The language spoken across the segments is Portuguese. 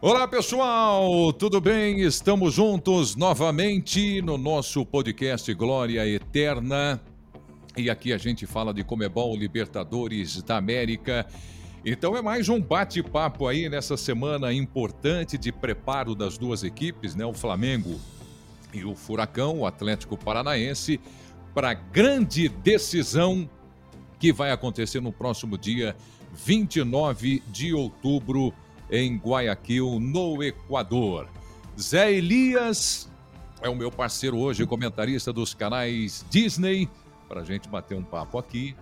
Olá pessoal, tudo bem? Estamos juntos novamente no nosso podcast Glória Eterna. E aqui a gente fala de Comebol Libertadores da América. Então é mais um bate-papo aí nessa semana importante de preparo das duas equipes, né? O Flamengo e o Furacão, o Atlético Paranaense, para a grande decisão que vai acontecer no próximo dia 29 de outubro em Guayaquil, no Equador. Zé Elias é o meu parceiro hoje, comentarista dos canais Disney, para a gente bater um papo aqui,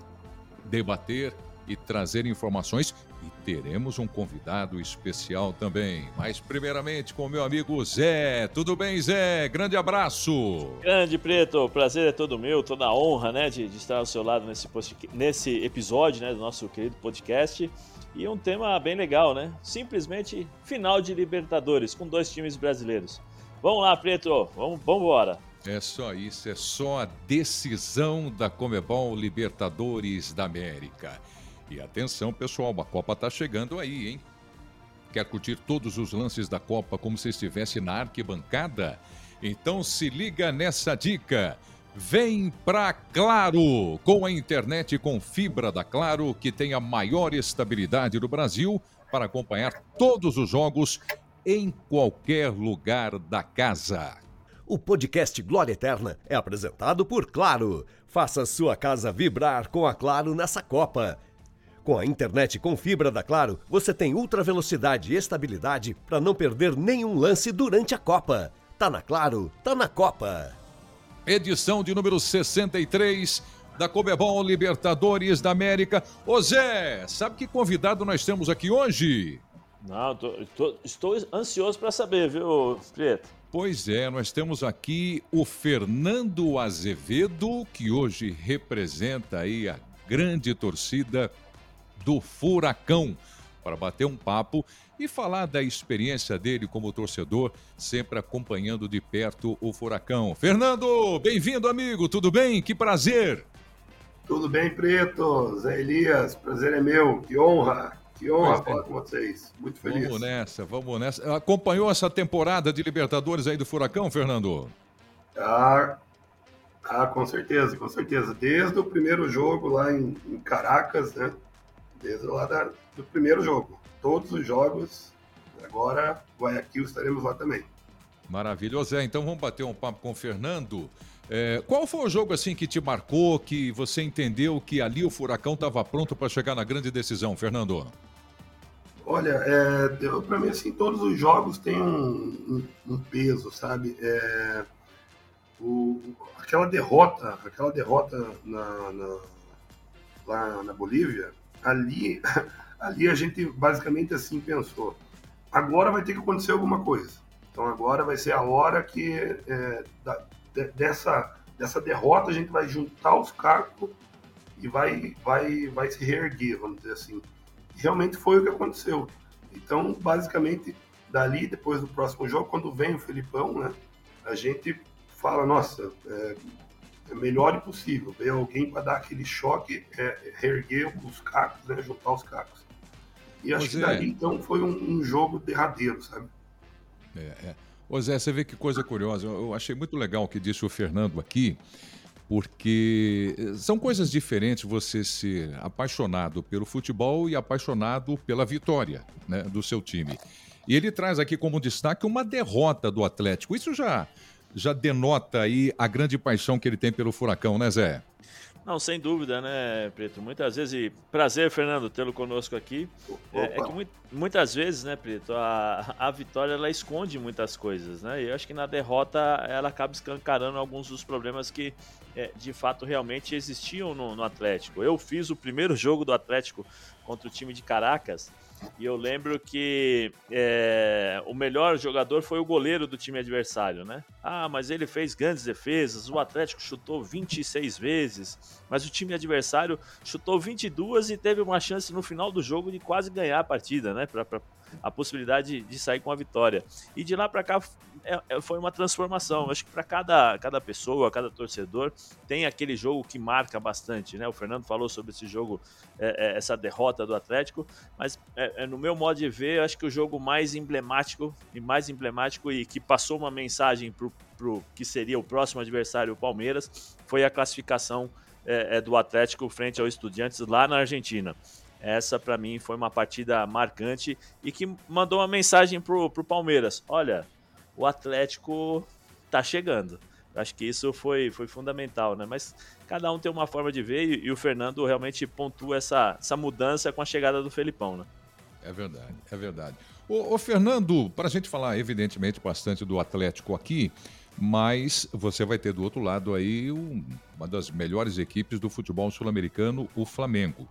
debater e trazer informações. E teremos um convidado especial também. Mas, primeiramente, com o meu amigo Zé. Tudo bem, Zé? Grande abraço. Grande Preto, prazer é todo meu, toda a honra né, de, de estar ao seu lado nesse, nesse episódio né, do nosso querido podcast. E um tema bem legal, né? Simplesmente final de Libertadores com dois times brasileiros. Vamos lá, Preto, vamos, vamos embora. É só isso, é só a decisão da Comebol Libertadores da América. E atenção, pessoal, a Copa tá chegando aí, hein? Quer curtir todos os lances da Copa como se estivesse na arquibancada? Então se liga nessa dica. Vem pra Claro! Com a internet com fibra da Claro, que tem a maior estabilidade do Brasil para acompanhar todos os jogos em qualquer lugar da casa. O podcast Glória Eterna é apresentado por Claro. Faça sua casa vibrar com a Claro nessa Copa. Com a internet com fibra da Claro, você tem ultra velocidade e estabilidade para não perder nenhum lance durante a Copa. Tá na Claro, tá na Copa edição de número 63 da Comebol Libertadores da América. Ô Zé, sabe que convidado nós temos aqui hoje? Não, tô, tô, estou ansioso para saber, viu, Preto? Pois é, nós temos aqui o Fernando Azevedo, que hoje representa aí a grande torcida do Furacão, para bater um papo e falar da experiência dele como torcedor, sempre acompanhando de perto o Furacão. Fernando, bem-vindo, amigo, tudo bem? Que prazer! Tudo bem, Preto, Zé Elias, prazer é meu, que honra, que honra falar com vocês, muito feliz. Vamos nessa, vamos nessa. Acompanhou essa temporada de Libertadores aí do Furacão, Fernando? Ah, ah com certeza, com certeza. Desde o primeiro jogo lá em, em Caracas, né? Desde lá da, do primeiro jogo todos os jogos. Agora, Guayaquil estaremos lá também. Maravilha. Zé, então vamos bater um papo com o Fernando. É, qual foi o jogo assim que te marcou, que você entendeu que ali o Furacão estava pronto para chegar na grande decisão, Fernando? Olha, é, para mim assim todos os jogos têm um, um, um peso, sabe? É, o, aquela derrota, aquela derrota na, na, lá na Bolívia, ali ali a gente basicamente assim pensou: agora vai ter que acontecer alguma coisa. Então agora vai ser a hora que é, da, de, dessa, dessa derrota a gente vai juntar os cacos e vai, vai, vai se reerguer, vamos dizer assim. Realmente foi o que aconteceu. Então, basicamente, dali, depois do próximo jogo, quando vem o Felipão, né, a gente fala, nossa, é, é melhor impossível ver alguém para dar aquele choque, é, reerguer os cacos, né, juntar os cacos. E acho que dali, então, foi um, um, jogo derradeiro, sabe? É, é. Ô Zé, você vê que coisa curiosa. Eu achei muito legal o que disse o Fernando aqui, porque são coisas diferentes você ser apaixonado pelo futebol e apaixonado pela vitória né, do seu time. E ele traz aqui como destaque uma derrota do Atlético. Isso já, já denota aí a grande paixão que ele tem pelo Furacão, né, Zé? Não, sem dúvida, né, Preto? Muitas vezes, e prazer, Fernando, tê-lo conosco aqui. É, é, que muitas vezes, né, Preto, a, a vitória ela esconde muitas coisas, né? E eu acho que na derrota ela acaba escancarando alguns dos problemas que é, de fato realmente existiam no, no Atlético. Eu fiz o primeiro jogo do Atlético contra o time de Caracas e eu lembro que é, o melhor jogador foi o goleiro do time adversário, né? Ah, mas ele fez grandes defesas, o Atlético chutou 26 vezes, mas o time adversário chutou 22 e teve uma chance no final do jogo de quase ganhar a partida, né? A possibilidade de, sair com a vitória. E de lá para cá é, é, foi uma transformação. Acho que para cada, cada pessoa, cada torcedor, tem aquele jogo que marca bastante. Né? O Fernando falou sobre esse jogo, é, é essa derrota do Atlético, mas é, é, no meu modo de ver, acho que o jogo mais emblemático e mais emblemático e que passou uma mensagem para o que seria o próximo adversário, o Palmeiras, foi a classificação do Atlético frente ao Estudiantes lá na Argentina. Essa, para mim, foi uma partida marcante e que mandou uma mensagem pro, pro Palmeiras. Olha, o Atlético tá chegando. Acho que isso foi, foi fundamental, né? Mas cada um tem uma forma de ver e, e o Fernando realmente pontua essa, essa mudança com a chegada do Felipão, né? É verdade, é verdade. Ô, ô Fernando, para a gente falar evidentemente bastante do Atlético aqui, mas você vai ter do outro lado aí um, uma das melhores equipes do futebol sul-americano, o Flamengo.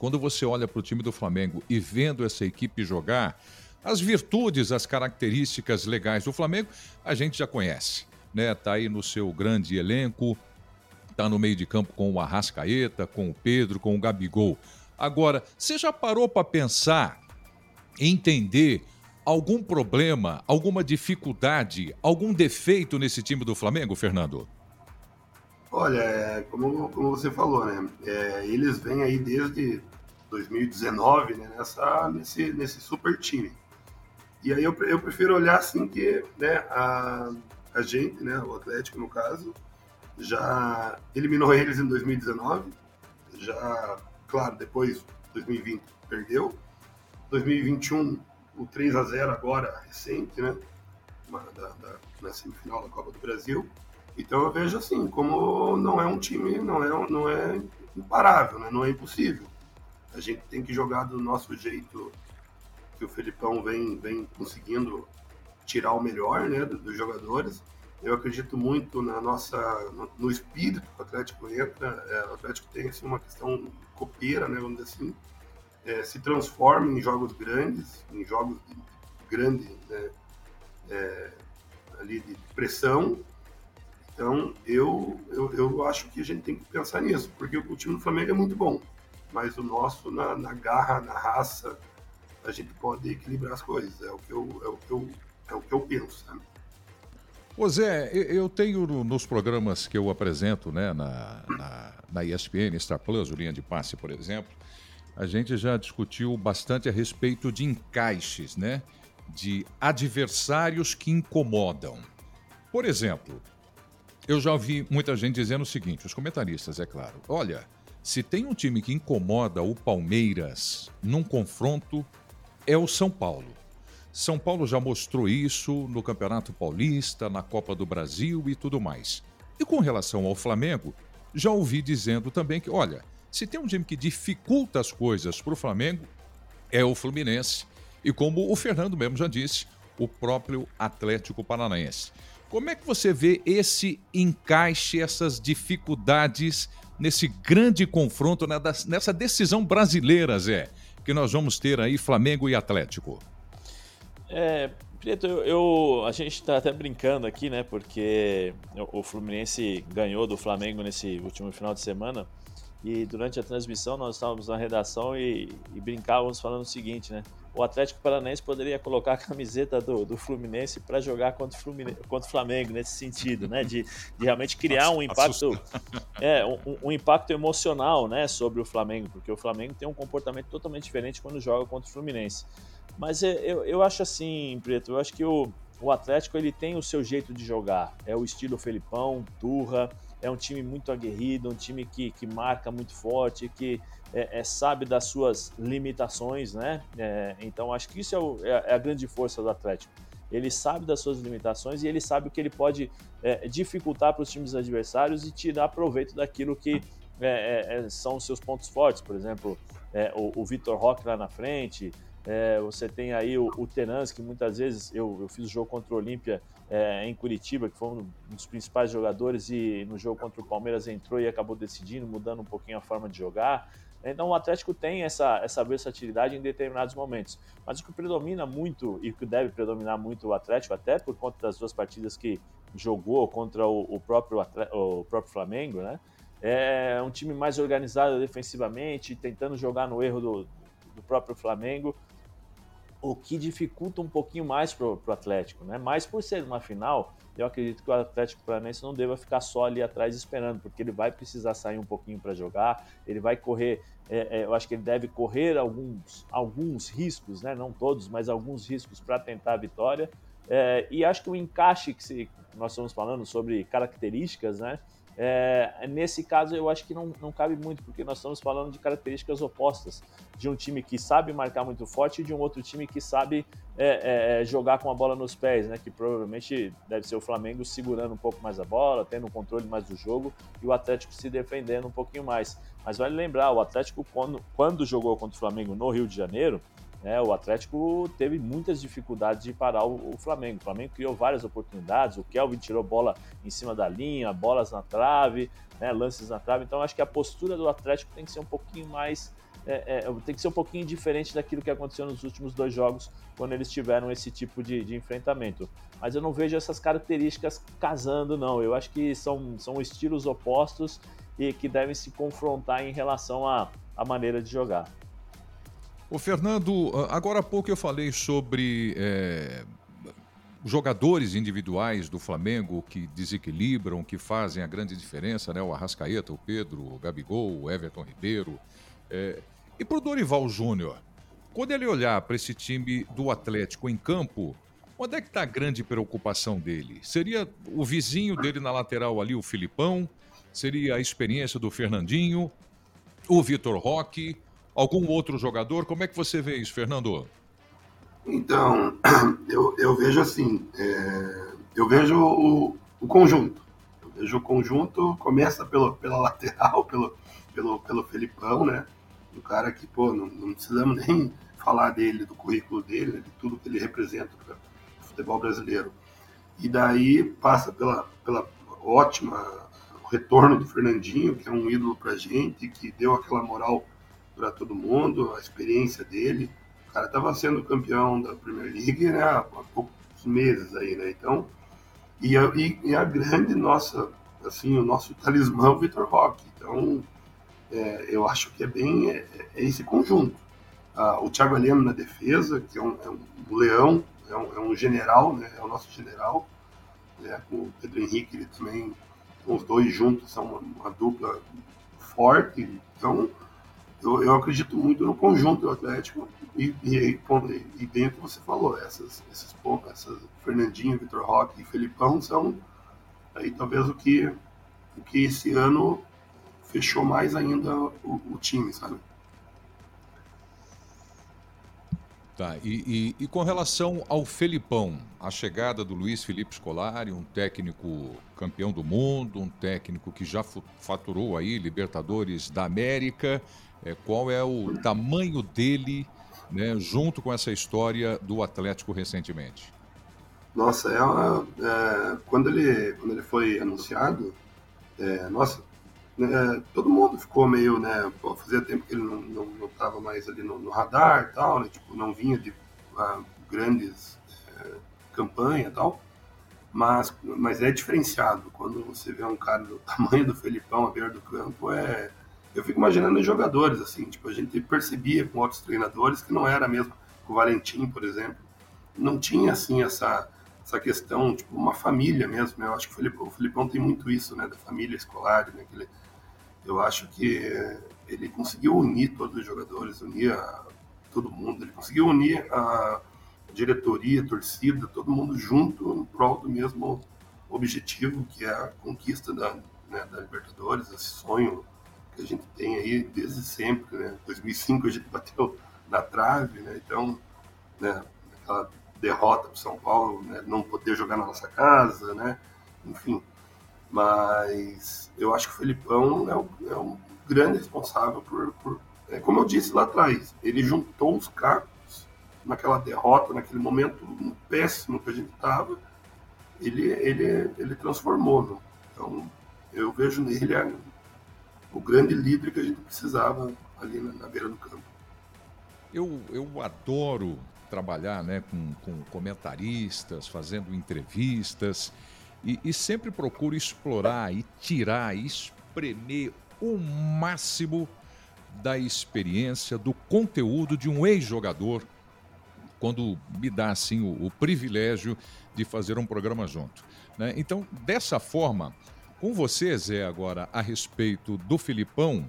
Quando você olha para o time do Flamengo e vendo essa equipe jogar, as virtudes, as características legais do Flamengo, a gente já conhece. Né? Tá aí no seu grande elenco, tá no meio de campo com o Arrascaeta, com o Pedro, com o Gabigol. Agora, você já parou para pensar, entender algum problema, alguma dificuldade, algum defeito nesse time do Flamengo, Fernando? Olha, é, como, como você falou, né? É, eles vêm aí desde 2019 né, nessa, nesse, nesse super time. E aí eu, eu prefiro olhar assim que né, a, a gente, né, o Atlético no caso, já eliminou eles em 2019, já, claro, depois 2020 perdeu, 2021 o 3 a 0 agora recente, né, da, da, na semifinal da Copa do Brasil. Então eu vejo assim, como não é um time, não é, não é imparável, né, não é impossível. A gente tem que jogar do nosso jeito que o Felipão vem, vem conseguindo tirar o melhor né, dos jogadores. Eu acredito muito na nossa, no, espírito que o Atlético entra. É, o Atlético tem assim, uma questão copeira, né, vamos dizer assim, é, se transforma em jogos grandes, em jogos de grande né, é, ali de pressão. Então eu, eu, eu acho que a gente tem que pensar nisso, porque o time do Flamengo é muito bom, mas o nosso na, na garra, na raça, a gente pode equilibrar as coisas. É o que eu, é o que eu, é o que eu penso. Né? Ô Zé, eu tenho nos programas que eu apresento né, na, na, na ESPN, Star Plus, o Linha de Passe, por exemplo, a gente já discutiu bastante a respeito de encaixes, né? De adversários que incomodam. Por exemplo, eu já ouvi muita gente dizendo o seguinte, os comentaristas, é claro. Olha, se tem um time que incomoda o Palmeiras num confronto, é o São Paulo. São Paulo já mostrou isso no Campeonato Paulista, na Copa do Brasil e tudo mais. E com relação ao Flamengo, já ouvi dizendo também que, olha, se tem um time que dificulta as coisas para o Flamengo, é o Fluminense. E como o Fernando mesmo já disse, o próprio Atlético Paranaense. Como é que você vê esse encaixe, essas dificuldades nesse grande confronto, né, nessa decisão brasileira, Zé? que nós vamos ter aí Flamengo e Atlético? É, Preto, eu, eu, a gente está até brincando aqui, né? Porque o Fluminense ganhou do Flamengo nesse último final de semana. E durante a transmissão nós estávamos na redação e, e brincávamos falando o seguinte, né? O Atlético Paranaense poderia colocar a camiseta do, do Fluminense para jogar contra o, Fluminense, contra o Flamengo nesse sentido, né? De, de realmente criar um impacto, é, um, um, impacto emocional, né, sobre o Flamengo, porque o Flamengo tem um comportamento totalmente diferente quando joga contra o Fluminense. Mas é, eu, eu acho assim, Preto, eu acho que o, o Atlético ele tem o seu jeito de jogar, é o estilo Felipão, Turra é um time muito aguerrido, um time que, que marca muito forte, que é, é sabe das suas limitações, né? É, então acho que isso é, o, é, é, a grande força do Atlético. Ele sabe das suas limitações e ele sabe o que ele pode é, dificultar para os times adversários e tirar proveito daquilo que é, são os seus pontos fortes. Por exemplo, o, o Vitor Roque lá na frente, é, você tem aí o, o que muitas vezes eu, eu fiz o jogo contra o Olímpia é, em Curitiba, que foi um dos principais jogadores, e no jogo contra o Palmeiras entrou e acabou decidindo, mudando um pouquinho a forma de jogar. Então o Atlético tem essa, essa versatilidade em determinados momentos. Mas o que predomina muito e o que deve predominar muito o Atlético, até por conta das duas partidas que jogou contra o, o próprio, o próprio Flamengo, né? É um time mais organizado defensivamente, tentando jogar no erro do, do próprio Flamengo o que dificulta um pouquinho mais para o Atlético, né? Mas por ser uma final, eu acredito que o Atlético Paranaense não deva ficar só ali atrás esperando, porque ele vai precisar sair um pouquinho para jogar, ele vai correr, é, é, eu acho que ele deve correr alguns, alguns riscos, né? Não todos, mas alguns riscos para tentar a vitória. É, e acho que o encaixe que se, nós estamos falando sobre características, né? É, nesse caso, eu acho que não, não cabe muito, porque nós estamos falando de características opostas. De um time que sabe marcar muito forte e de um outro time que sabe é, é, é, jogar com a bola nos pés, né? Que provavelmente deve ser o Flamengo segurando um pouco mais a bola, tendo um controle mais do jogo e o Atlético se defendendo um pouquinho mais. Mas vale lembrar, o Atlético, quando, quando jogou contra o Flamengo no Rio de Janeiro, né, o Atlético teve muitas dificuldades de parar o, o, Flamengo. O Flamengo criou várias oportunidades, o Kelvin tirou bola em cima da linha, bolas na trave, né, lances na trave. Então acho que a postura do Atlético tem que ser um pouquinho mais. É, é, tem que ser um pouquinho diferente daquilo que aconteceu nos últimos dois jogos, quando eles tiveram esse tipo de, de enfrentamento. Mas eu não vejo essas características casando, não. Eu acho que são, são estilos opostos e que devem se confrontar em relação à, à maneira de jogar. O Fernando, ah, agora há pouco eu falei sobre é, jogadores individuais do Flamengo que desequilibram, que fazem a grande diferença, né? O Arrascaeta, o Pedro, o Gabigol, o Everton Ribeiro. É, e para o Dorival Júnior, quando ele olhar para esse time do Atlético em campo, onde é que está a grande preocupação dele? Seria o vizinho dele na lateral ali, o Filipão? Seria a experiência do Fernandinho? O Vitor Roque? Algum outro jogador? Como é que você vê isso, Fernando? Então, eu, eu vejo assim, é, eu vejo o, o, conjunto. Eu vejo o conjunto, começa pelo, pela lateral, pelo, pelo, pelo Felipão, né? Um cara que, pô, não, não precisamos nem falar dele, do currículo dele, né? de tudo que ele representa para o futebol brasileiro. E daí passa pela, pela ótima retorno do Fernandinho, que é um ídolo pra gente, que deu aquela moral para todo mundo, a experiência dele. O cara estava sendo campeão da Premier League né, há poucos meses aí, né? Então, e a, e a grande nossa, assim, o nosso talismã, o Vitor Roque. Então, é, eu acho que é bem é, é esse conjunto. Ah, o Thiago Heleno na defesa, que é um, é um leão, é um, é um, general, né? É o nosso general. Né? Com o Pedro Henrique, ele também, os dois juntos são uma, uma dupla forte. Então, eu, eu acredito muito no conjunto do Atlético e, e, e dentro você falou, essas, esses pontos, essas Fernandinho, Vitor Roque e Felipão são aí talvez o que, o que esse ano fechou mais ainda o, o time, sabe? Tá, e, e, e, com relação ao Felipão, a chegada do Luiz Felipe Scolari, um técnico campeão do mundo, um técnico que já faturou aí Libertadores da América, é, qual é o tamanho dele né, junto com essa história do Atlético recentemente? Nossa, é, é quando, ele, quando ele foi anunciado, é, nossa, né, todo mundo ficou meio, né, fazia tempo que ele não estava mais ali no, no, radar e tal, né, tipo, não vinha de uh, grandes uh, campanhas e tal, mas, mas é diferenciado, quando você vê um cara do tamanho do Felipão à beira do campo, é, eu fico imaginando os jogadores, assim, tipo, a gente percebia com outros treinadores que não era mesmo com o Valentim, por exemplo, não tinha, assim, essa, essa questão, tipo, uma família mesmo, né? Eu acho que o Filipão, o Filipão tem muito isso, né, da família escolar, né, ele, eu acho que ele conseguiu unir todos os jogadores, unir a, todo mundo, ele conseguiu unir a diretoria, a torcida, todo mundo junto em prol do mesmo objetivo, que é a conquista da, né, da Libertadores, esse sonho a gente tem aí desde sempre, né? 2005 a gente bateu na trave, né? Então, né, aquela derrota para São Paulo, né? não poder jogar na nossa casa, né? Enfim, mas eu acho que o Felipão é um, é um grande responsável por, por é, como eu disse lá atrás, ele juntou os cacos naquela derrota, naquele momento péssimo que a gente estava, ele, ele, ele transformou. Né? Então, eu vejo nele o grande líder que a gente precisava ali na, na beira do campo. Eu, eu adoro trabalhar né, com, com comentaristas, fazendo entrevistas, e, e, sempre procuro explorar e tirar, e espremer o máximo da experiência, do conteúdo de um ex-jogador quando me dá assim o, o privilégio de fazer um programa junto. Né? Então, dessa forma, com você, Zé, agora a respeito do Filipão,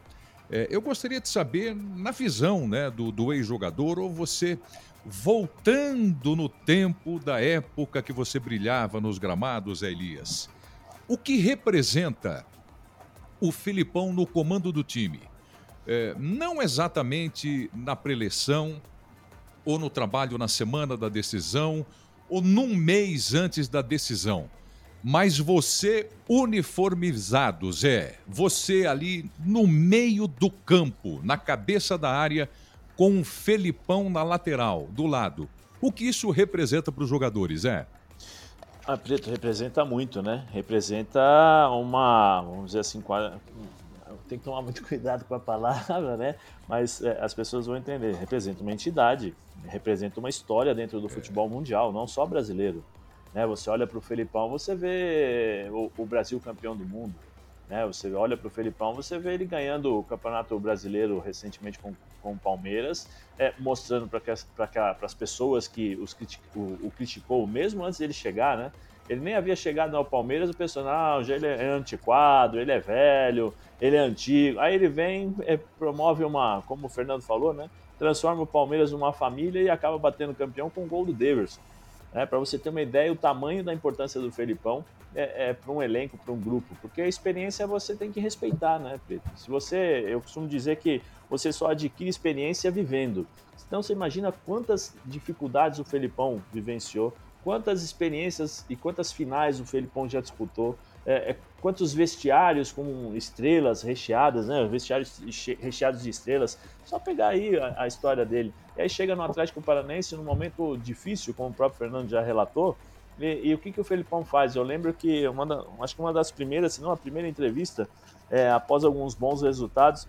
é, eu gostaria de saber, na visão né, do, do ex-jogador, ou você voltando no tempo da época que você brilhava nos gramados, Elias, o que representa o Filipão no comando do time? É, não exatamente na preleção, ou no trabalho na semana da decisão, ou num mês antes da decisão. Mas você uniformizado, Zé, você ali no meio do campo, na cabeça da área, com um Felipão na lateral, do lado. O que isso representa para os jogadores, Zé? A ah, Preto representa muito, né? Representa uma, vamos dizer assim, tem que tomar muito cuidado com a palavra, né? Mas é, as pessoas vão entender. Representa uma entidade, representa uma história dentro do futebol mundial, não só brasileiro. Né? Você olha para o Felipão, você vê o, o, Brasil campeão do mundo. Né? Você olha para o Felipão, você vê ele ganhando o Campeonato Brasileiro recentemente com, com o Palmeiras, é, mostrando para as pessoas que os o, o criticou, mesmo antes dele chegar, né? Ele nem havia chegado ao Palmeiras, o personagem ele é antiquado, ele é velho, ele é antigo. Aí ele vem, é, promove uma, como o Fernando falou, né? Transforma o Palmeiras numa família e acaba batendo campeão com o gol do Daverson. Né? Para você ter uma ideia, o tamanho da importância do Felipão é, é para um elenco, para um grupo, porque a experiência você tem que respeitar, né, Preto? Se você, eu costumo dizer que você só adquire experiência vivendo. Então você imagina quantas dificuldades o Felipão vivenciou, quantas experiências e quantas finais o Felipão já disputou, é, é, quantos vestiários com estrelas recheadas, né? Vestiários recheados de estrelas. Só pegar aí a, a, história dele. E aí chega no Atlético Paranaense num momento difícil, como o próprio Fernando já relatou. E, e o que, que o Felipão faz? Eu lembro que uma acho que uma das primeiras, se não a primeira entrevista, é, após alguns bons resultados,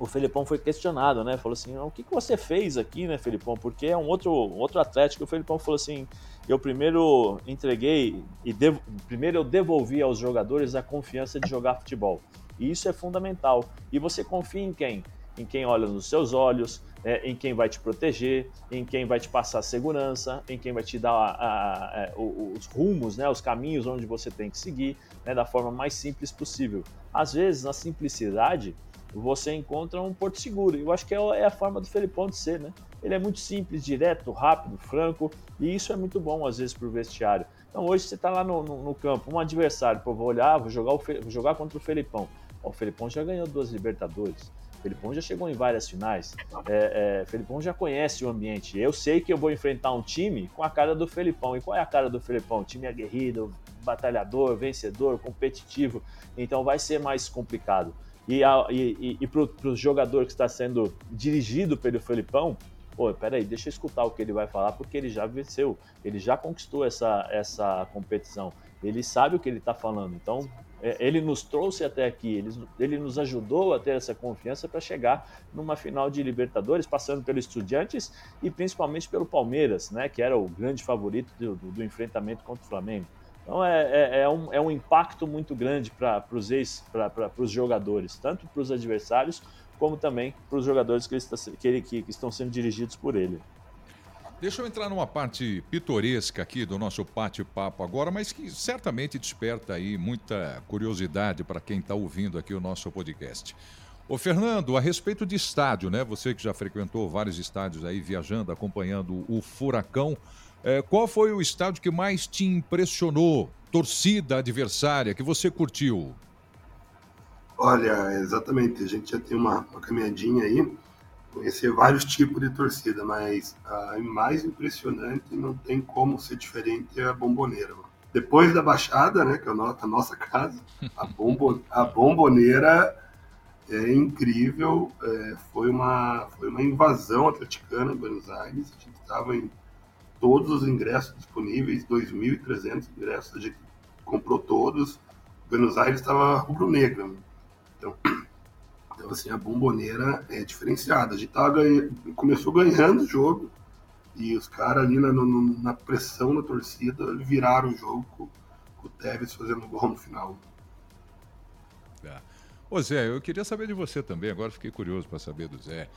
o Felipão foi questionado, né? Falou assim: o que, que você fez aqui, né, Felipão? Porque é um outro, outro Atlético. O Felipão falou assim: eu primeiro entreguei e devo, primeiro eu devolvi aos jogadores a confiança de jogar futebol. E isso é fundamental. E você confia em quem? Em quem olha nos seus olhos, é, em quem vai te proteger, em quem vai te passar segurança, em quem vai te dar a, a, a, os rumos, né, os caminhos onde você tem que seguir, né, da forma mais simples possível. Às vezes, na simplicidade, você encontra um porto seguro. Eu acho que é, é a forma do Felipão de ser, né? Ele é muito simples, direto, rápido, franco, e isso é muito bom às vezes para o vestiário. Então hoje você está lá no, no, no, campo, um adversário, pô, vou olhar, vou jogar, o, vou jogar contra o Felipão. o Felipão já ganhou duas Libertadores. O Felipão já chegou em várias finais. É, é, Felipão já conhece o ambiente. Eu sei que eu vou enfrentar um time com a cara do Felipão. E qual é a cara do Felipão? O time aguerrido, batalhador, vencedor, competitivo. Então vai ser mais complicado. E, e, e para o jogador que está sendo dirigido pelo Felipão, pô, peraí, deixa eu escutar o que ele vai falar, porque ele já venceu, ele já conquistou essa, essa competição, ele sabe o que ele está falando. Então, é, ele nos trouxe até aqui, ele, ele nos ajudou a ter essa confiança para chegar numa final de Libertadores, passando pelo Estudiantes e principalmente pelo Palmeiras, né, que era o grande favorito do, do enfrentamento contra o Flamengo. Então é, é, é, um, é um impacto muito grande para os ex, para os jogadores, tanto para os adversários como também para os jogadores que, está, que, ele, que, que estão sendo dirigidos por ele. Deixa eu entrar numa parte pitoresca aqui do nosso bate-papo agora, mas que certamente desperta aí muita curiosidade para quem está ouvindo aqui o nosso podcast. Ô Fernando, a respeito de estádio, né? Você que já frequentou vários estádios aí viajando, acompanhando o Furacão, é, qual foi o estádio que mais te impressionou? Torcida adversária que você curtiu? Olha, exatamente. A gente já tem uma, uma caminhadinha aí, conhecer vários tipos de torcida, mas a mais impressionante não tem como ser diferente é a bomboneira. Depois da Baixada, né, que é a nossa casa, a, bombo, a bomboneira é incrível. É, foi, uma, foi uma invasão atleticana em Buenos Aires. A gente estava em todos os ingressos disponíveis, 2.300 ingressos, a gente comprou todos. Buenos Aires estava rubro-negra. Então, então, assim, a bomboneira é diferenciada. A gente tava ganha... começou ganhando o jogo e os caras ali na, na, pressão da torcida viraram o jogo com, com o Tevez fazendo gol no final. É. Ô Zé, eu queria saber de você também, agora fiquei curioso para saber do Zé.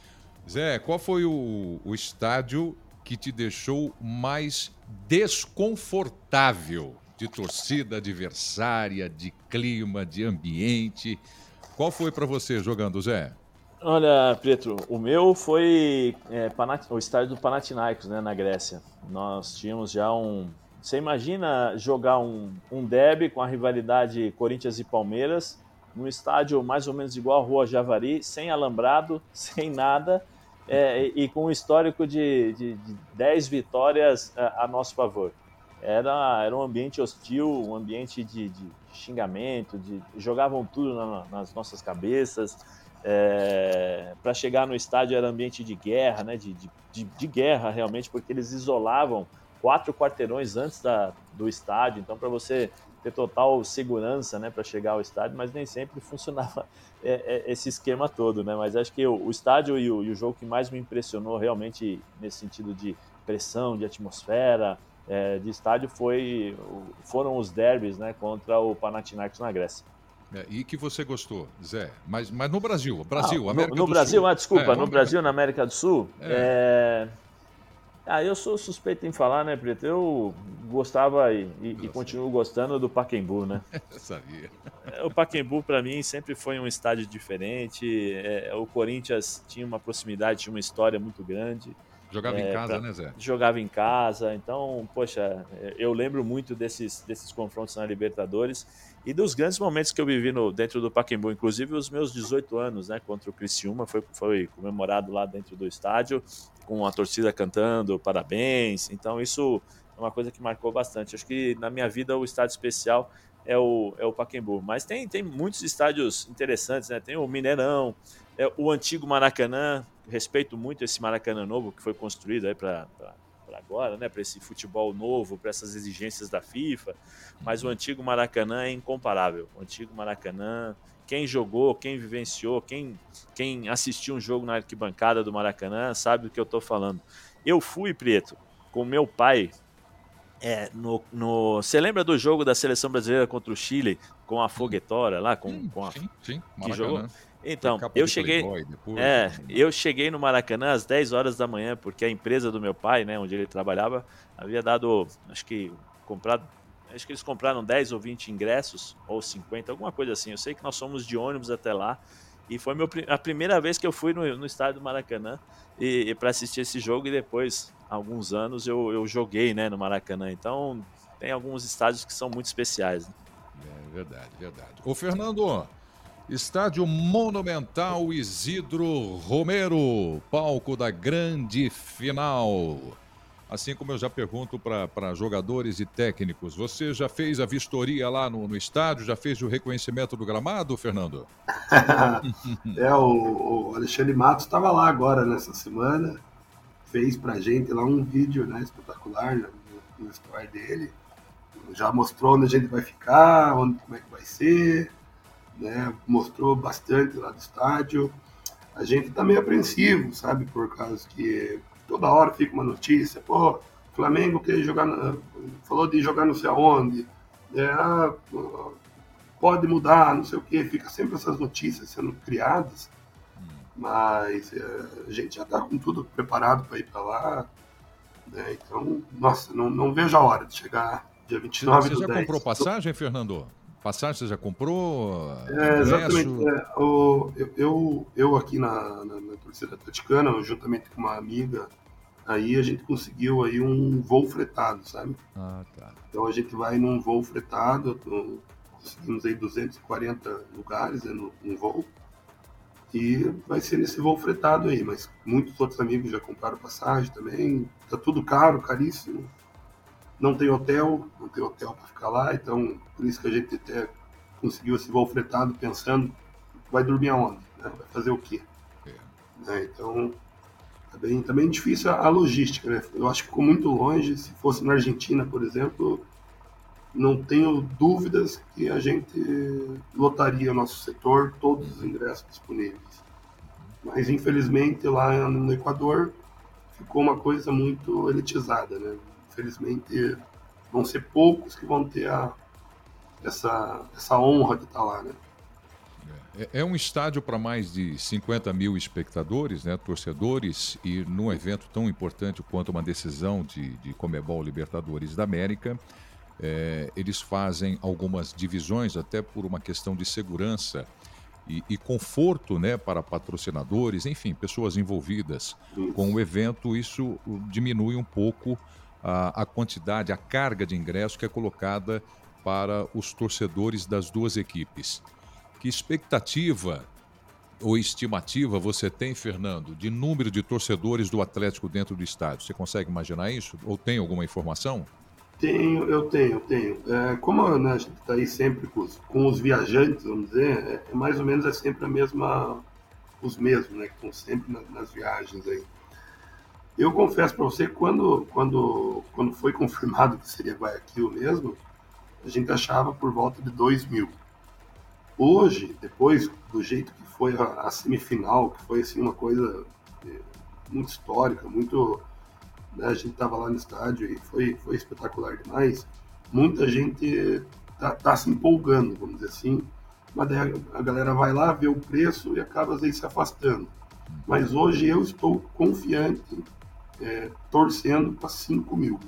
Zé, qual foi o, o estádio que te deixou mais desconfortável de torcida adversária, de clima, de ambiente? Qual foi para você jogando, Zé? Olha, Pietro, o meu foi é, o estádio do Panathinaikos, né, na Grécia. Nós tínhamos já um... Você imagina jogar um, um derby com a rivalidade Corinthians e Palmeiras num estádio mais ou menos igual a Rua Javari, sem alambrado, sem nada, é, e com um histórico de, de, de 10 vitórias a, a, nosso favor. Era, era um ambiente hostil, um ambiente de, de xingamento, de, jogavam tudo na, nas nossas cabeças, é, para chegar no estádio era ambiente de guerra, né? De, de, de, guerra realmente, porque eles isolavam quatro quarteirões antes da, do estádio. Então, para você ter total segurança, né, para chegar ao estádio, mas nem sempre funcionava é, é, esse esquema todo, né? Mas acho que o, o estádio e o, e o, jogo que mais me impressionou realmente nesse sentido de pressão, de atmosfera, é, de estádio foi foram os derbys, né, contra o Panathinaikos na Grécia. É, e que você gostou, Zé? Mas, mas no Brasil, Brasil, ah, América no, no do Brasil, Sul. Ah, desculpa, é, no Brasil, na América do Sul. Ah, eu sou suspeito em falar, né, Preto? Eu gostava e, e, e continuo gostando do Paquembu, né? eu sabia. É, o Paquembu, para mim, sempre foi um estádio diferente. É, o Corinthians tinha uma proximidade, tinha uma história muito grande. Jogava é, em casa, pra... né, Zé? Jogava em casa. Então, poxa, eu lembro muito desses, desses confrontos na Libertadores e dos grandes momentos que eu vivi no, dentro do Pacaembu, inclusive os meus 18 anos, né, contra o Criciúma, foi, foi comemorado lá dentro do estádio, com a torcida cantando parabéns. Então, isso é uma coisa que marcou bastante. Acho que na minha vida o estádio especial é o, é o Pacaembu. Mas tem, tem muitos estádios interessantes, né? Tem o Mineirão, é, o antigo Maracanã. Respeito muito esse Maracanã novo que foi construído aí para agora, né, para esse futebol novo, para essas exigências da FIFA, mas o antigo Maracanã é incomparável. O antigo Maracanã, quem jogou, quem vivenciou, quem, quem assistiu um jogo na arquibancada do Maracanã sabe do que eu estou falando. Eu fui, Preto, com meu pai. É, no, no, você lembra do jogo da seleção brasileira contra o Chile com a foguetora lá, com, sim, com a sim, sim, que jogou? Então, eu cheguei, depois, é, eu cheguei no Maracanã às 10 horas da manhã, porque a empresa do meu pai, né, onde ele trabalhava, havia dado, acho que comprado, acho que eles compraram 10 ou 20 ingressos, ou 50, alguma coisa assim. Eu sei que nós fomos de ônibus até lá, e foi meu, a primeira vez que eu fui no, no estádio do Maracanã e, e para assistir esse jogo, e depois, alguns anos, eu, eu joguei né, no Maracanã. Então, tem alguns estádios que são muito especiais. Né? É verdade, verdade. Ô, Fernando, Estádio Monumental Isidro Romero, palco da grande final. Assim como eu já pergunto para jogadores e técnicos, você já fez a vistoria lá no, no estádio? Já fez o reconhecimento do gramado, Fernando? é, o, o, Alexandre Matos estava lá agora nessa semana, fez para gente lá um vídeo né, espetacular no, no story dele. Já mostrou onde a gente vai ficar, onde, como é que vai ser né? Mostrou bastante lá do estádio. A gente tá meio apreensivo, sabe? Por causa que toda hora fica uma notícia, pô, Flamengo quer jogar, na... falou de jogar não sei aonde, é, ah, pode mudar, não sei o que, fica sempre essas notícias sendo criadas, mas é, a gente já tá com tudo preparado para ir para lá, né? Então, nossa, não, não vejo a hora de chegar dia 29 Você já 10. comprou passagem, Fernando? Passagem você já comprou? É, exatamente. É, o, eu, eu aqui na, na, na torcida atleticana, juntamente com uma amiga, aí a gente conseguiu aí um voo fretado, sabe? Ah, tá. Então a gente vai num voo fretado, conseguimos aí 240 lugares né, no, no voo, e vai ser nesse voo fretado aí, mas muitos outros amigos já compraram passagem também, tá tudo caro, caríssimo não tem hotel, não tem hotel para ficar lá, então por isso que a gente até conseguiu esse voo fretado pensando, vai dormir aonde? Né? Vai fazer o quê? É. Né? Então, é bem, também difícil a, logística, né? Eu acho que ficou muito longe, se fosse na Argentina, por exemplo, não tenho dúvidas que a gente lotaria o nosso setor, todos os ingressos disponíveis. Mas, infelizmente, lá no Equador, ficou uma coisa muito elitizada, né? Infelizmente, vão ser poucos que vão ter a, essa, essa honra de estar lá, né? É, é um estádio para mais de 50 mil espectadores, né, torcedores, e num evento tão importante quanto uma decisão de, de Comebol Libertadores da América, é, eles fazem algumas divisões, até por uma questão de segurança e, e, conforto né, para patrocinadores, enfim, pessoas envolvidas com o evento. Isso diminui um pouco a, a quantidade, a carga de ingresso que é colocada para os torcedores das duas equipes. Que expectativa ou estimativa você tem, Fernando, de número de torcedores do Atlético dentro do estádio? Você consegue imaginar isso? Ou tem alguma informação? Tenho, eu tenho, eu tenho. É, como né, a gente está aí sempre com os, com os, viajantes, vamos dizer, é, é, mais ou menos é sempre a mesma, os mesmos, né, que estão sempre nas, nas viagens aí. Eu confesso para você, quando, quando, quando foi confirmado que seria Guayaquil mesmo, a gente achava por volta de 2 mil. Hoje, depois do jeito que foi a, a semifinal, que foi assim, uma coisa é, muito histórica, muito né? A gente estava lá no estádio e foi, foi espetacular demais. Muita gente tá, tá se empolgando, vamos dizer assim, mas a, a galera vai lá, vê o preço e acaba às vezes se afastando. Mas hoje eu estou confiante, é, torcendo para 5 mil.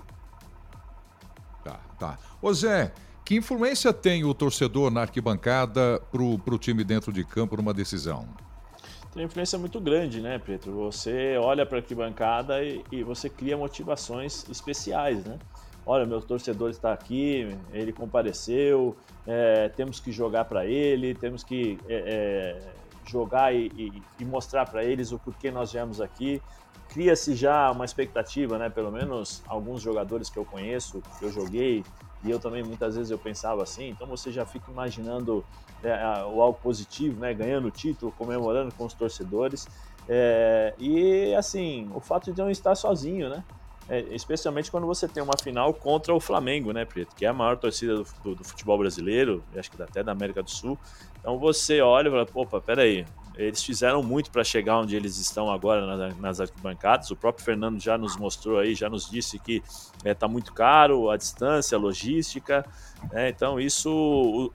Tá, tá. Ô Zé, que influência tem o torcedor na arquibancada para o time dentro de campo numa decisão? tem uma influência muito grande, né, Pedro? Você olha para a arquibancada e, e você cria motivações especiais, né? Olha, meu torcedor está aqui, ele compareceu, é, temos que jogar para ele, temos que é, é, jogar e, e, e mostrar para eles o porquê nós viemos aqui. Cria-se já uma expectativa, né? Pelo menos alguns jogadores que eu conheço, que eu joguei, e eu também muitas vezes eu pensava assim, então você já fica imaginando é, o algo positivo, né, ganhando o título, comemorando com os torcedores, é, e assim, o fato de não estar sozinho, né, é, especialmente quando você tem uma final contra o Flamengo, né, Preto, que é a maior torcida do, do, do futebol brasileiro, acho que até da América do Sul, então você olha e fala, opa, peraí, eles fizeram muito para chegar onde eles estão agora nas arquibancadas. O próprio Fernando já nos mostrou aí, já nos disse que está é, tá muito caro a distância, a logística. Né? Então, isso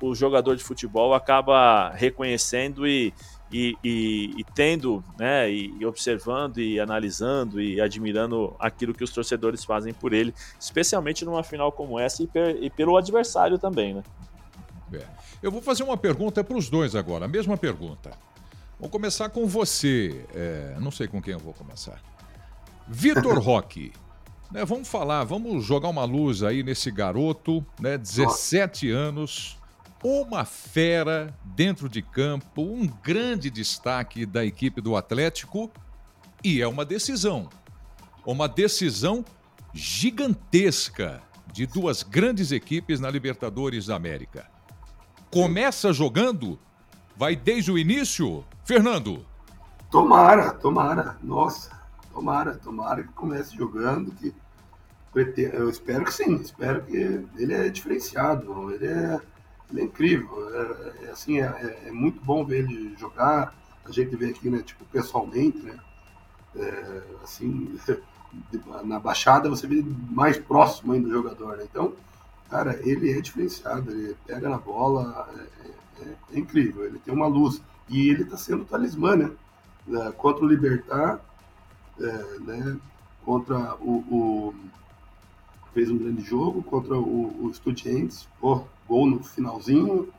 o, o, jogador de futebol acaba reconhecendo e, e, e, e tendo, né, e, observando e analisando e admirando aquilo que os torcedores fazem por ele, especialmente numa final como essa e, per, e pelo adversário também, né? É. Eu vou fazer uma pergunta para os dois agora, a mesma pergunta. Vou começar com você. É, não sei com quem eu vou começar. Vitor Roque. Né, vamos falar, vamos jogar uma luz aí nesse garoto, né? 17 anos, uma fera dentro de campo, um grande destaque da equipe do Atlético e é uma decisão. Uma decisão gigantesca de duas grandes equipes na Libertadores da América. Começa jogando Vai desde o início? Fernando. Tomara, tomara. Nossa, tomara, tomara que comece jogando. Que eu espero que sim, espero que ele é diferenciado, ele é, ele é incrível. É, é assim, é, é, muito bom ver ele jogar. A gente vê aqui, né, tipo, pessoalmente, né? É, assim, na baixada você vê mais próximo ainda do jogador, né? Então, cara, ele é diferenciado, ele pega na bola, é, é, é incrível, ele tem uma luz. E ele está sendo talismã, né? É, contra o Libertar, é, né? contra o, o, fez um grande jogo contra o, o Estudiantes, gol no finalzinho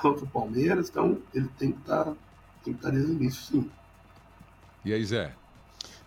contra o Palmeiras, então ele tem que estar tá, tem que tá sim. E aí, Zé?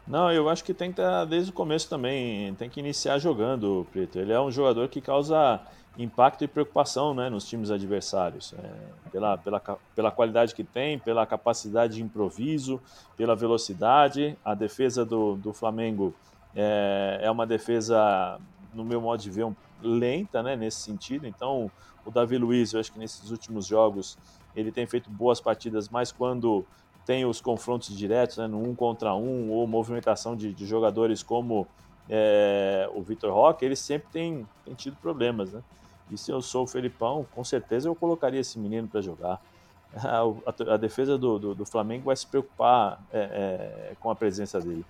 Não, eu acho que tem que estar tá desde o começo também, tem que iniciar jogando, Preto. Ele é um jogador que causa impacto e preocupação né, nos times adversários, é, pela, pela, pela qualidade que tem, pela capacidade de improviso, pela velocidade. A defesa do, do Flamengo é, é uma defesa, no meu modo de ver, um, lenta né, nesse sentido. Então, o Davi Luiz, eu acho que nesses últimos jogos ele tem feito boas partidas, mas quando tem os confrontos diretos, né, no um contra um, ou movimentação de, de jogadores como é, o Vitor Roque, ele sempre tem, tem tido problemas, né? E se eu sou o Felipão, com certeza eu colocaria esse menino para jogar. A, a, a defesa do, do, do, Flamengo vai se preocupar é, é, com a presença dele.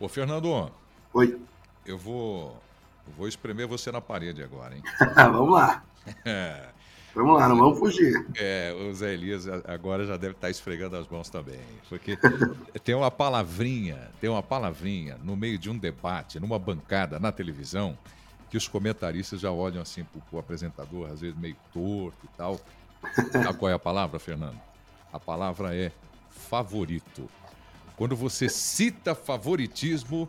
Ô, Fernando. Oi. Eu vou, eu vou espremer você na parede agora, hein? Vamos lá. Vamos lá, não vamos fugir. É, o Zé Elias agora já deve estar esfregando as mãos também. Porque tem uma palavrinha, tem uma palavrinha no meio de um debate, numa bancada na televisão, que os comentaristas já olham assim para o apresentador, às vezes meio torto e tal. Sabe qual é a palavra, Fernando? A palavra é favorito. Quando você cita favoritismo,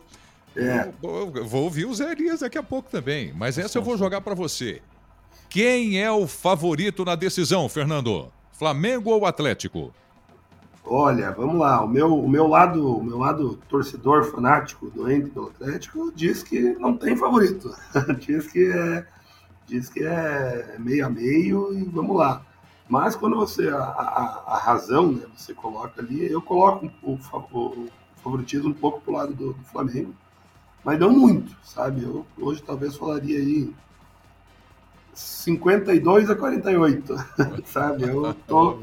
é. eu, eu vou ouvir o Zé Elias daqui a pouco também, mas essa eu vou jogar para você. Quem é o favorito na decisão, Fernando? Flamengo ou Atlético? Olha, vamos lá. O meu, o meu lado, o meu lado torcedor fanático, doente pelo Atlético, diz que não tem favorito. diz que é, diz que é meio a meio e vamos lá. Mas quando você a, a, a razão, né, você coloca ali, eu coloco o, o, favoritismo um pouco pro lado do, do Flamengo, mas não muito, sabe? Eu hoje talvez falaria aí 52 a 48, sabe? Eu tô,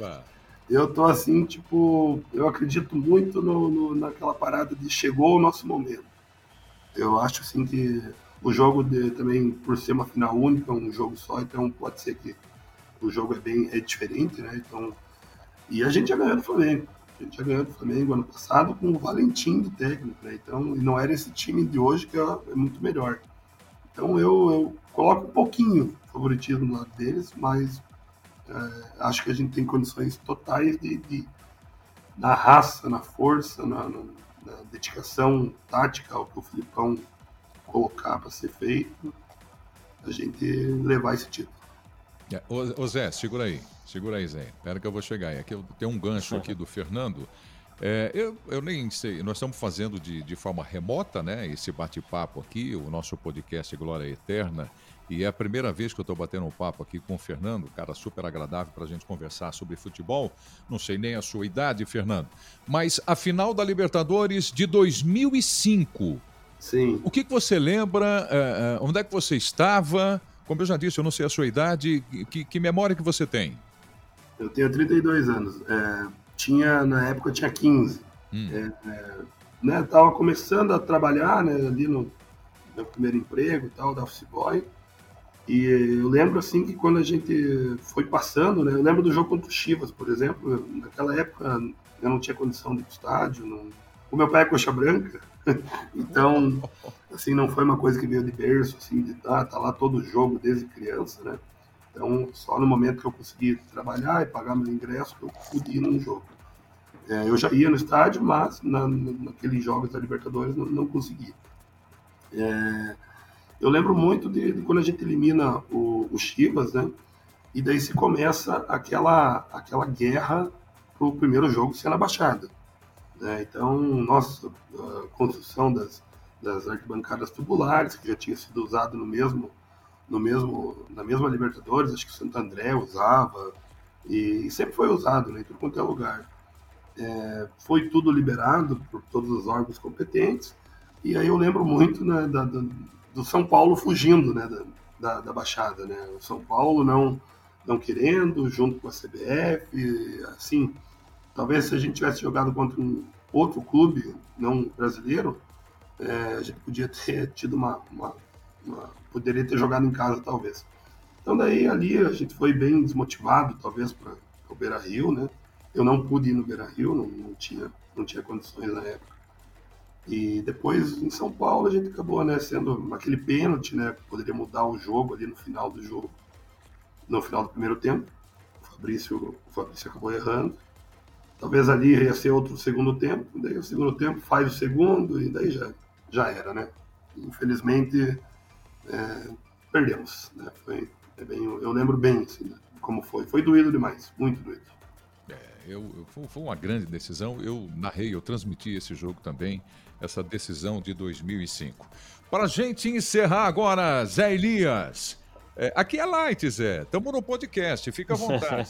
eu tô assim, tipo, eu acredito muito no, no, naquela parada de chegou o nosso momento. Eu acho assim que o jogo de, também, por ser uma final única, um jogo só, então pode ser que o jogo é bem é diferente, né? Então, e a gente já ganhou do Flamengo. A gente já ganhou do Flamengo ano passado com o Valentim de técnico, né? Então, e não era esse time de hoje que é, é muito melhor. Então eu, eu coloco um pouquinho favoritismo no lado deles, mas é, acho que a gente tem condições totais de, de na raça, na força, na, na, na dedicação tática ao que o Filipão colocar para ser feito, a gente levar esse título. É, ô, ô, Zé, segura aí, segura aí, Zé. Espera que eu vou chegar aí. Aqui tenho um gancho aqui do Fernando. É, eu, eu nem sei, nós estamos fazendo de, de forma remota, né? Esse bate-papo aqui, o nosso podcast Glória Eterna. E é a primeira vez que eu estou batendo um papo aqui com o Fernando, cara super agradável para a gente conversar sobre futebol. Não sei nem a sua idade, Fernando. Mas a final da Libertadores de 2005. Sim. O que, que você lembra? É, onde é que você estava? Como eu já disse, eu não sei a sua idade. Que, que memória que você tem? Eu tenho 32 anos. É, tinha, na época, eu tinha 15. Hum. É, é, né, tava começando a trabalhar né, ali no meu primeiro emprego e tal, da office boy. E eu lembro assim que quando a gente foi passando, né, eu lembro do jogo contra o Chivas, por exemplo, naquela época eu não tinha condição de ir pro estádio, não... o meu pai é coxa branca, então assim não foi uma coisa que veio de berço, assim, de tá, tá lá todo jogo desde criança, né? Então, só no momento que eu consegui trabalhar e pagar meu ingresso, eu pude ir num jogo. É, eu já ia no estádio, mas na, naqueles jogos da Libertadores não, não. É, eu lembro muito de, de, quando a gente elimina o, o Chivas, né? E daí se começa aquela, aquela guerra para o primeiro jogo ser na Baixada. Né? Então, nossa, a construção das, das arquibancadas tubulares, que já tinha sido usado no mesmo no mesmo, na mesma Libertadores, acho que Santo André usava, e, e sempre foi usado, né, em tudo quanto é lugar. É, foi tudo liberado por todos os órgãos competentes, e aí eu lembro muito né, da, da, do São Paulo fugindo né, da, da, Baixada, né, o São Paulo não, não querendo, junto com a CBF, assim, talvez se a gente tivesse jogado contra um outro clube não brasileiro, é, a gente podia ter tido uma, uma, uma poderia ter jogado em casa, talvez. Então daí ali a gente foi bem desmotivado, talvez, para o Beira Rio, né? Eu não pude ir no Beira Rio, não, não, tinha, não tinha condições na época. E depois em São Paulo a gente acabou né, sendo aquele pênalti, né? Poderia mudar o jogo ali no final do jogo, no final do primeiro tempo. O Fabrício, o Fabrício acabou errando. Talvez ali ia ser outro segundo tempo, daí o segundo tempo faz o segundo e daí já, já era, né? Infelizmente é, perdemos. Né? Foi, é bem, eu lembro bem assim, né? como foi. Foi doído demais, muito doído. É, eu, eu, foi uma grande decisão. Eu narrei, eu transmiti esse jogo também, essa decisão de 2005. Para a gente encerrar agora, Zé Elias. É, aqui é light, Zé. Estamos no podcast, fica à vontade.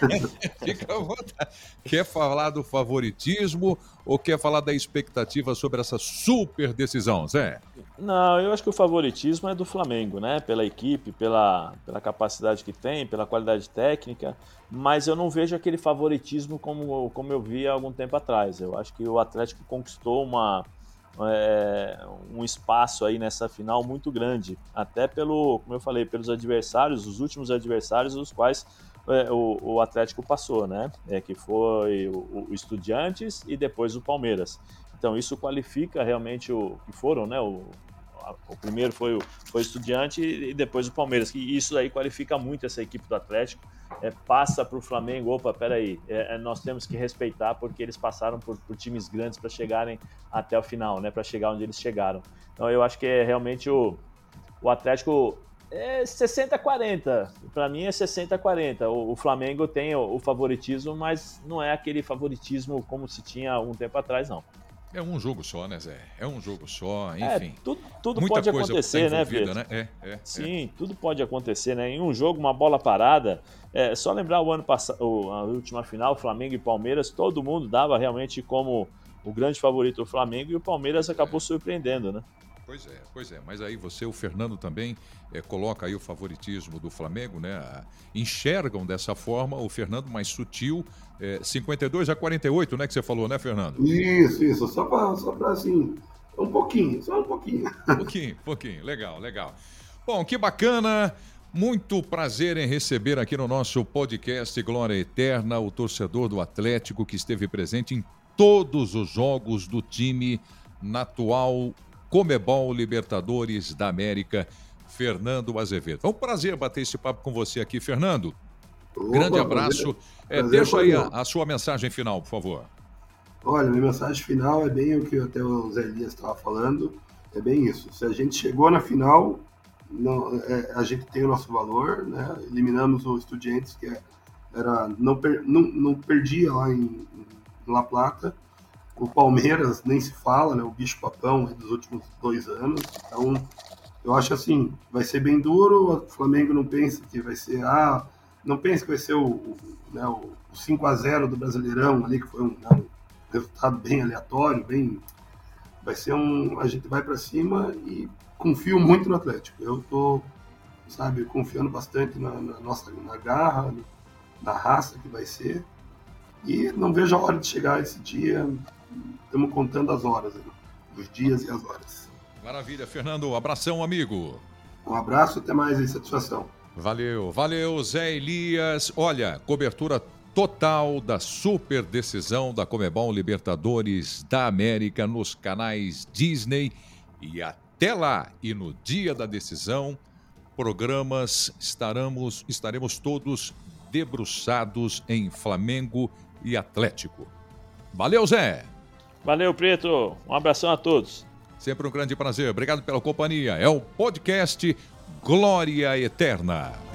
fica à vontade. Quer falar do favoritismo ou quer falar da expectativa sobre essa super decisão, Zé? Não, eu acho que o favoritismo é do Flamengo, né? Pela equipe, pela, pela capacidade que tem, pela qualidade técnica, mas eu não vejo aquele favoritismo como, como eu vi há algum tempo atrás. Eu acho que o Atlético conquistou uma, é, um espaço aí nessa final muito grande, até pelo, como eu falei, pelos adversários, os últimos adversários, os quais é, o, o, Atlético passou, né? É, que foi o, o Estudiantes e depois o Palmeiras. Então isso qualifica realmente o que foram, né? O, o primeiro foi o, foi Estudiante e depois o Palmeiras. E isso aí qualifica muito essa equipe do Atlético. É, passa para o Flamengo, opa, peraí, é, é, nós temos que respeitar porque eles passaram por, por times grandes para chegarem até o final, né? Para chegar onde eles chegaram. Então eu acho que é realmente o, o Atlético é 60-40. Para mim é 60-40. O, o, Flamengo tem o, o, favoritismo, mas não é aquele favoritismo como se tinha um tempo atrás, não. É um jogo só, né, Zé? É um jogo só, é, enfim. É, tudo, tudo pode acontecer, tá né, Pedro? Né? É, é, Sim, tudo pode acontecer, né? Em um jogo, uma bola parada. É só lembrar o ano passado, a última final, Flamengo e Palmeiras, todo mundo dava realmente como o grande favorito o Flamengo e o Palmeiras acabou surpreendendo, né? Pois é, pois é. Mas aí você, o Fernando também é, coloca aí o favoritismo do Flamengo, né? Enxergam dessa forma o Fernando mais sutil, é, 52 a 48, né? Que você falou, né, Fernando? Isso, isso. Só para só assim, um pouquinho, só um pouquinho. Um pouquinho, pouquinho. Legal, legal. Bom, que bacana. Muito prazer em receber aqui no nosso podcast Glória Eterna o torcedor do Atlético que esteve presente em todos os jogos do time na atual Comebol Libertadores da América, Fernando Azevedo. É um prazer bater esse papo com você aqui, Fernando. Opa, Grande abraço. É, deixa aí a, a, sua mensagem final, por favor. Olha, minha mensagem final é bem o que até o Zé Elias estava falando. É bem isso. Se a gente chegou na final, não, é, a gente tem o nosso valor, né? Eliminamos o Estudiantes, que é, era, não, per, não, não perdia lá em, em La Plata o Palmeiras nem se fala, né? O bicho papão dos últimos dois anos. Então, eu acho assim, vai ser bem duro. O Flamengo não pensa que vai ser, ah, não pensa que vai ser o, né, o 5 a 0 do Brasileirão ali, que foi um, né, um resultado bem aleatório, bem vai ser um, a gente vai para cima e confio muito no Atlético. Eu tô, sabe, confiando bastante na, na nossa na garra, na raça que vai ser. E não vejo a hora de chegar esse dia estamos contando as horas, os dias e as horas. Maravilha, Fernando. Abração, amigo. Um abraço, até mais em satisfação. Valeu, valeu, Zé Elias. Olha, cobertura total da super decisão da Comebol Libertadores da América nos canais Disney. E até lá, e no dia da decisão, programas estaremos, estaremos todos debruçados em Flamengo e Atlético. Valeu, Zé! Valeu, Preto. Um abração a todos. Sempre um grande prazer. Obrigado pela companhia. É o podcast Glória Eterna.